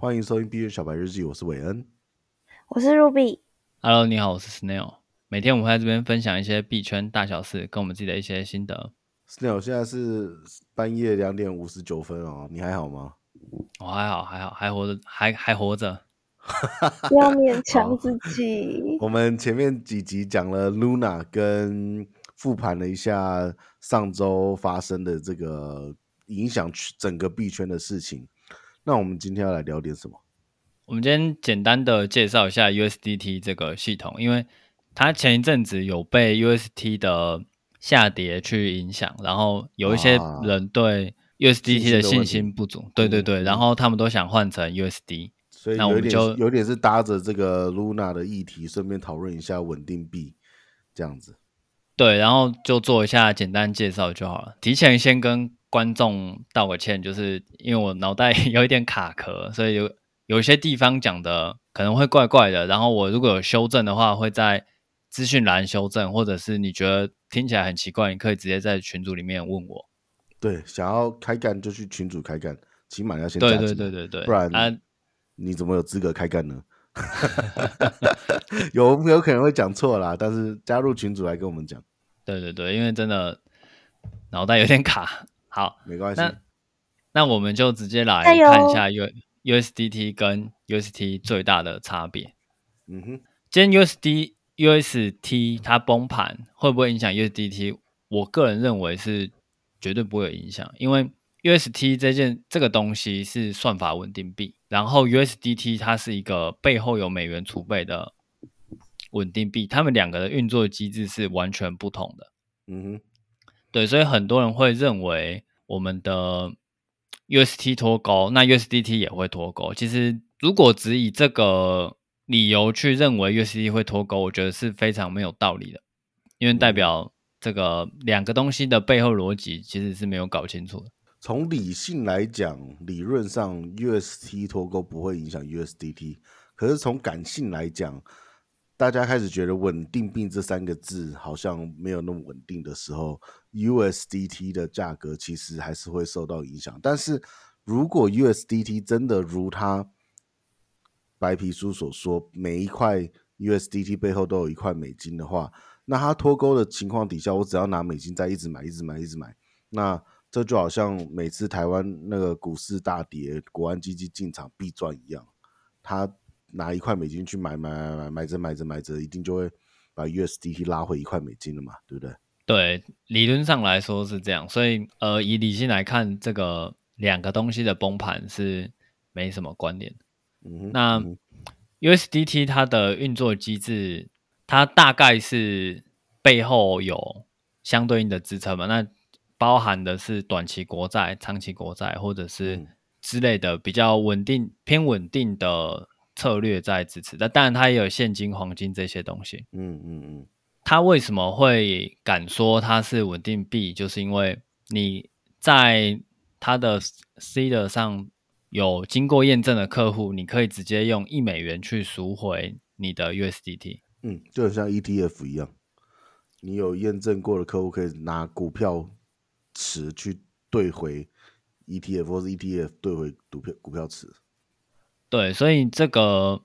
欢迎收听币圈小白日记，我是韦恩，我是 Ruby。Hello，你好，我是 Snail。每天我们会在这边分享一些币圈大小事，跟我们自己的一些心得。Snail，现在是半夜两点五十九分哦，你还好吗？我、哦、还好，还好，还活着，还还活着。不 要勉强自己。我们前面几集讲了 Luna，跟复盘了一下上周发生的这个影响整个币圈的事情。那我们今天要来聊点什么？我们今天简单的介绍一下 USDT 这个系统，因为它前一阵子有被 UST 的下跌去影响，然后有一些人对 USDT 的信心不足，对对对，然后他们都想换成 USD。所以我们就有点是搭着这个 Luna 的议题，顺便讨论一下稳定币这样子。对，然后就做一下简单介绍就好了。提前先跟观众道个歉，就是因为我脑袋 有一点卡壳，所以有有一些地方讲的可能会怪怪的。然后我如果有修正的话，会在资讯栏修正，或者是你觉得听起来很奇怪，你可以直接在群组里面问我。对，想要开干就去群组开干，起码要先对对对对对，不然啊。你怎么有资格开干呢？有有可能会讲错啦，但是加入群组来跟我们讲。对对对，因为真的脑袋有点卡。好，没关系。那那我们就直接来看一下 U USDT 跟 UST 最大的差别。嗯哼，今天 USD UST 它崩盘会不会影响 USDT？我个人认为是绝对不会有影响，因为 UST 这件这个东西是算法稳定币。然后 USDT 它是一个背后有美元储备的稳定币，它们两个的运作机制是完全不同的。嗯哼，对，所以很多人会认为我们的 UST 脱钩，那 USDT 也会脱钩。其实如果只以这个理由去认为 USDT 会脱钩，我觉得是非常没有道理的，因为代表这个两个东西的背后逻辑其实是没有搞清楚的。从理性来讲，理论上 UST 脱钩不会影响 USDT。可是从感性来讲，大家开始觉得“稳定币”这三个字好像没有那么稳定的时候，USDT 的价格其实还是会受到影响。但是如果 USDT 真的如它白皮书所说，每一块 USDT 背后都有一块美金的话，那它脱钩的情况底下，我只要拿美金再一直买、一直买、一直买，那这就好像每次台湾那个股市大跌，国安基金进场必赚一样，他拿一块美金去买买买买买着买着买着，一定就会把 USDT 拉回一块美金了嘛，对不对？对，理论上来说是这样，所以呃，以理性来看，这个两个东西的崩盘是没什么关联。嗯，那 USDT 它的运作机制，它大概是背后有相对应的支撑嘛？那包含的是短期国债、长期国债，或者是之类的比较稳定、偏稳定的策略在支持。那当然，它也有现金、黄金这些东西。嗯嗯嗯。它为什么会敢说它是稳定币？就是因为你在它的 Seeder 上有经过验证的客户，你可以直接用一美元去赎回你的 USDT。嗯，就很像 ETF 一样，你有验证过的客户可以拿股票。池去兑回 ETF 或是 ETF 兑回股票股票池，对，所以这个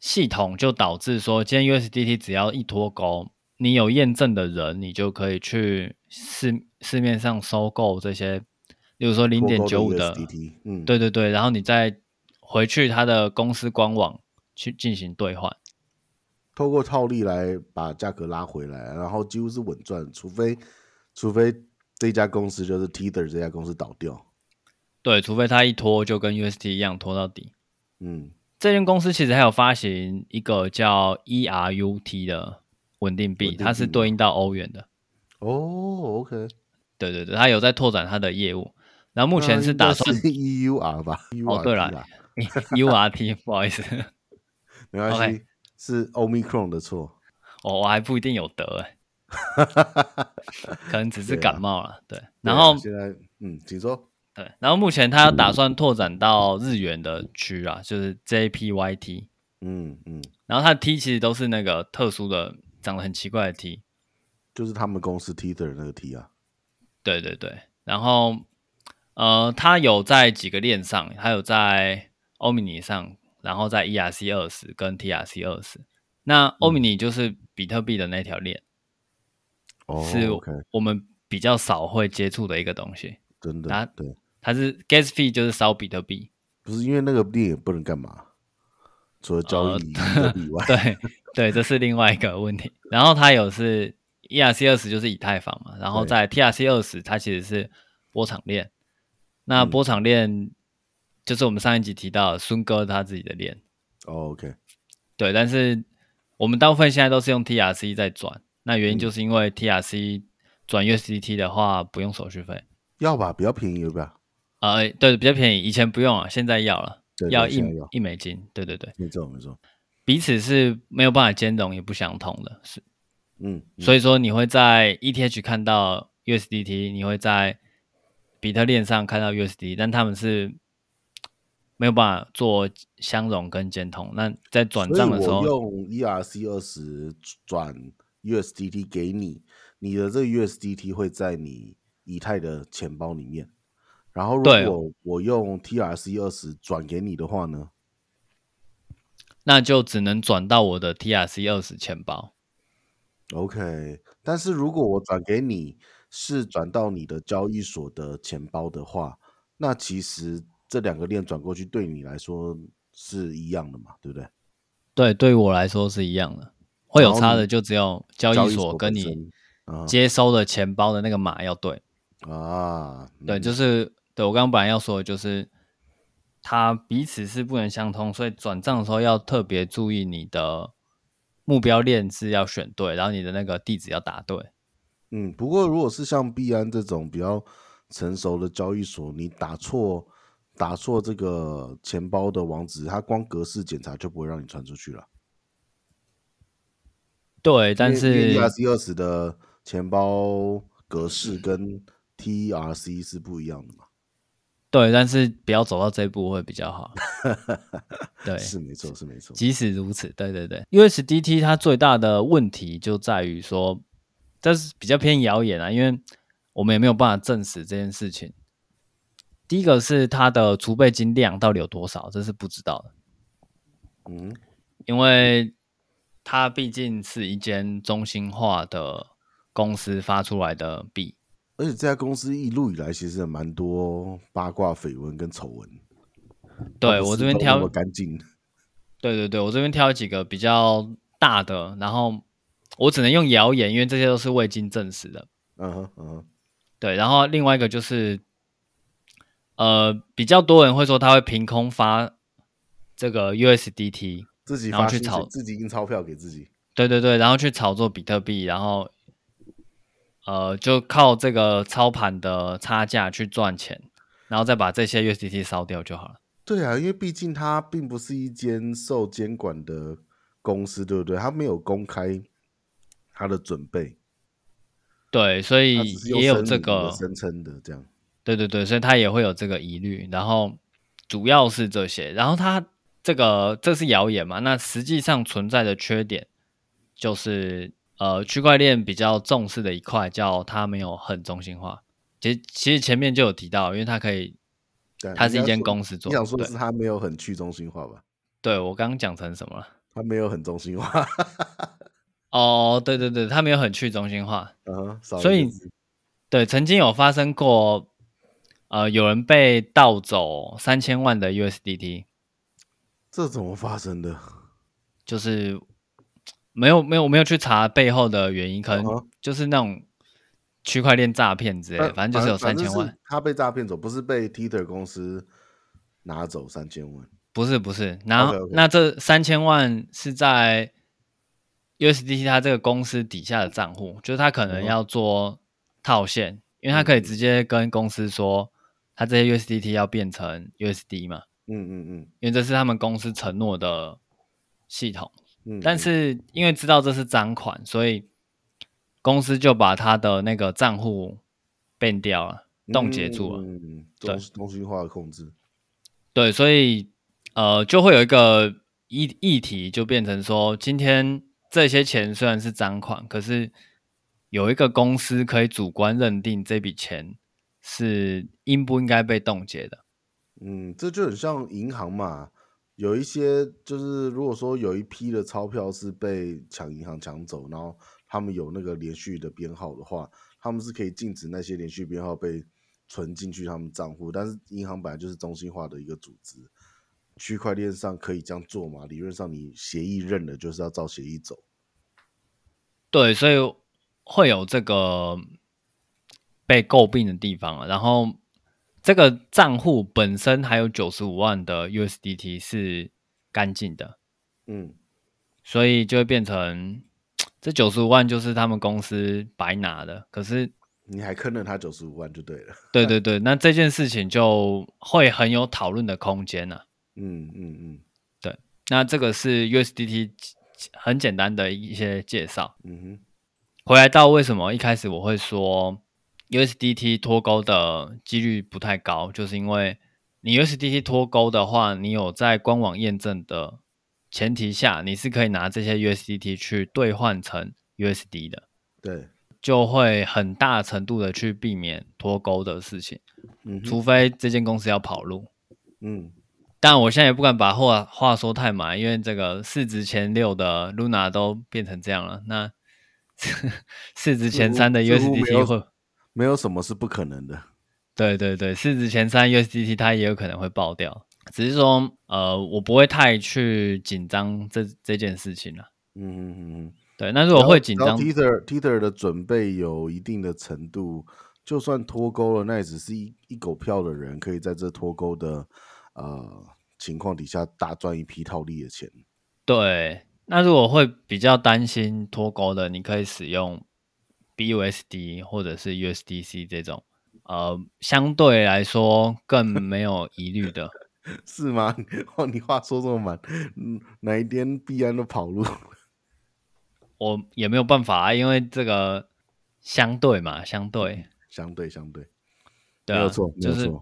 系统就导致说，今天 USDT 只要一脱钩，你有验证的人，你就可以去市市面上收购这些，比如说零点九五的嗯，对对对，然后你再回去他的公司官网去进行兑换，透过套利来把价格拉回来，然后几乎是稳赚，除非除非。这家公司就是 Tether 这家公司倒掉，对，除非他一拖就跟 UST 一样拖到底。嗯，这间公司其实还有发行一个叫 ERUT 的稳定币，它是对应到欧元的。哦，OK，对对对，它有在拓展它的业务。然后目前是打算是 EUR 吧？哦，对了，URT，不好意思，没关系，okay. 是 Omicron 的错。哦，我还不一定有得哎。可能只是感冒了，对，啊对。然后、啊、现在，嗯，请说。对，然后目前他要打算拓展到日元的区啊，就是 JPYT。嗯嗯。然后它的 T 其实都是那个特殊的、长得很奇怪的 T，就是他们公司 Tether 那个 T 啊。对对对。然后，呃，它有在几个链上，还有在欧米尼上，然后在 ERC 二十跟 TRC 二十。那欧米尼就是比特币的那条链，哦，是我们比较少会接触的一个东西。真的，它对，它是 Gas fee 就是烧比特币，不是因为那个链也不能干嘛，除了交易以外，对对，这是另外一个问题。然后它有是 ERC 二十就是以太坊嘛，然后在 TRC 二十它其实是波场链。那波场链就是我们上一集提到的孙哥他自己的链。哦，OK，对，但是我们大部分现在都是用 TRC 在转，那原因就是因为 TRC 转 USDT 的话不用手续费。要吧，比较便宜，有没有？呃，对，比较便宜，以前不用啊，现在要了，要一一美金。对对对，没错没错，彼此是没有办法兼容也不相通的，是。嗯，嗯所以说你会在 ETH 看到 USDT，你会在比特链上看到 USDT，但他们是没有办法做相容跟兼通。那在转账的时候，用 ERC 二十转 USDT 给你，你的这个 USDT 会在你以太的钱包里面。然后如果我用 TRC 二十转给你的话呢，那就只能转到我的 TRC 二十钱包。OK，但是如果我转给你是转到你的交易所的钱包的话，那其实这两个链转过去对你来说是一样的嘛，对不对？对，对于我来说是一样的，会有差的就只有交易所跟你接收的钱包的那个码要对啊。对，就是对我刚刚本来要说的就是，它彼此是不能相通，所以转账的时候要特别注意你的。目标链是要选对，然后你的那个地址要打对。嗯，不过如果是像币安这种比较成熟的交易所，你打错打错这个钱包的网址，它光格式检查就不会让你传出去了。对，但是 ERC 二十的钱包格式跟 TRC 是不一样的嘛？对，但是不要走到这一步会比较好。对，是没错，是没错。即使如此，对对对，USDT 它最大的问题就在于说，这是比较偏谣言啊，因为我们也没有办法证实这件事情。第一个是它的储备金量到底有多少，这是不知道的。嗯，因为它毕竟是一间中心化的公司发出来的币。而且这家公司一路以来其实也蛮多八卦绯闻跟丑闻。对，我这边挑干净。对对对，我这边挑几个比较大的，然后我只能用谣言，因为这些都是未经证实的。嗯哼嗯哼。对，然后另外一个就是，呃，比较多人会说他会凭空发这个 USDT，自己然后去炒，自己印钞票给自己。对对对，然后去炒作比特币，然后。呃，就靠这个操盘的差价去赚钱，然后再把这些 USDT 烧掉就好了。对啊，因为毕竟它并不是一间受监管的公司，对不对？它没有公开它的准备。对，所以也有这个声称的这样。对对对，所以他也会有这个疑虑。然后主要是这些，然后他这个这是谣言嘛？那实际上存在的缺点就是。呃，区块链比较重视的一块叫它没有很中心化。其实其实前面就有提到，因为它可以，它是一间公司做。你想说的是它没有很去中心化吧？对，我刚刚讲成什么了？它没有很中心化。哦，对对对，它没有很去中心化。嗯，所以对，曾经有发生过，呃，有人被盗走三千万的 USDT。这怎么发生的？就是。没有没有，我没有去查背后的原因，可能就是那种区块链诈骗之类的，反正就是有三千万。他被诈骗走，不是被 Tether 公司拿走三千万？不是不是，然后 okay, okay. 那这三千万是在 USDT 它这个公司底下的账户，就是他可能要做套现，因为他可以直接跟公司说，他这些 USDT 要变成 USD 嘛。嗯嗯嗯，因为这是他们公司承诺的系统。嗯，但是因为知道这是赃款，所以公司就把他的那个账户变掉了，冻结住了。嗯，中中心化的控制。对，所以呃，就会有一个议议题，就变成说，今天这些钱虽然是赃款，可是有一个公司可以主观认定这笔钱是应不应该被冻结的。嗯，这就很像银行嘛，有一些就是如果说有一批的钞票是被抢银行抢走，然后他们有那个连续的编号的话，他们是可以禁止那些连续编号被存进去他们账户。但是银行本来就是中心化的一个组织，区块链上可以这样做嘛？理论上你协议认了，就是要照协议走。对，所以会有这个被诟病的地方，然后。这个账户本身还有九十五万的 USDT 是干净的，嗯，所以就会变成 这九十五万就是他们公司白拿的。可是你还坑了他九十五万就对了。对对对，那这件事情就会很有讨论的空间啊。嗯嗯嗯，对，那这个是 USDT 很简单的一些介绍。嗯哼，回来到为什么一开始我会说。USDT 脱钩的几率不太高，就是因为你 USDT 脱钩的话，你有在官网验证的前提下，你是可以拿这些 USDT 去兑换成 USD 的。对，就会很大程度的去避免脱钩的事情。嗯，除非这间公司要跑路。嗯，但我现在也不敢把话话说太满，因为这个市值前六的 Luna 都变成这样了，那 市值前三的 USDT 会。没有什么是不可能的，对对对，市值前三 USDT 它也有可能会爆掉，只是说呃，我不会太去紧张这这件事情了。嗯嗯嗯嗯，对，那如果会紧张，Tether Tether 的准备有一定的程度，就算脱钩了，那也只是一一狗票的人可以在这脱钩的呃情况底下大赚一批套利的钱。对，那如果会比较担心脱钩的，你可以使用。BUSD 或者是 USDC 这种，呃，相对来说更 没有疑虑的，是吗？哦，你话说这么满，嗯，哪一天必然都跑路，我也没有办法啊，因为这个相对嘛，相对，相对，相对，对啊，没有错，就是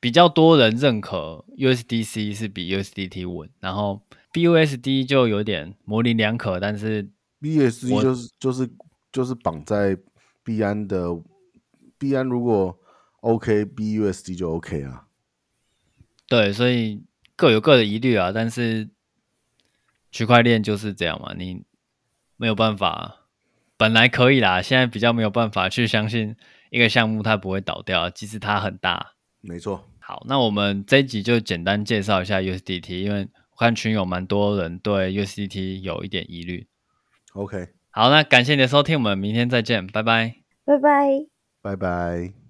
比较多人认可 USDC 是比 USDT 稳，然后 BUSD 就有点模棱两可，但是 BUSD 就是就是。就是绑在币安的币安，如果 OK，BUSD 就 OK 啊。对，所以各有各的疑虑啊。但是区块链就是这样嘛，你没有办法，本来可以啦，现在比较没有办法去相信一个项目它不会倒掉，即使它很大。没错。好，那我们这一集就简单介绍一下 USDT，因为我看群友蛮多人对 USDT 有一点疑虑。OK。好，那感谢你的收听，我们明天再见，拜拜，拜拜，拜拜。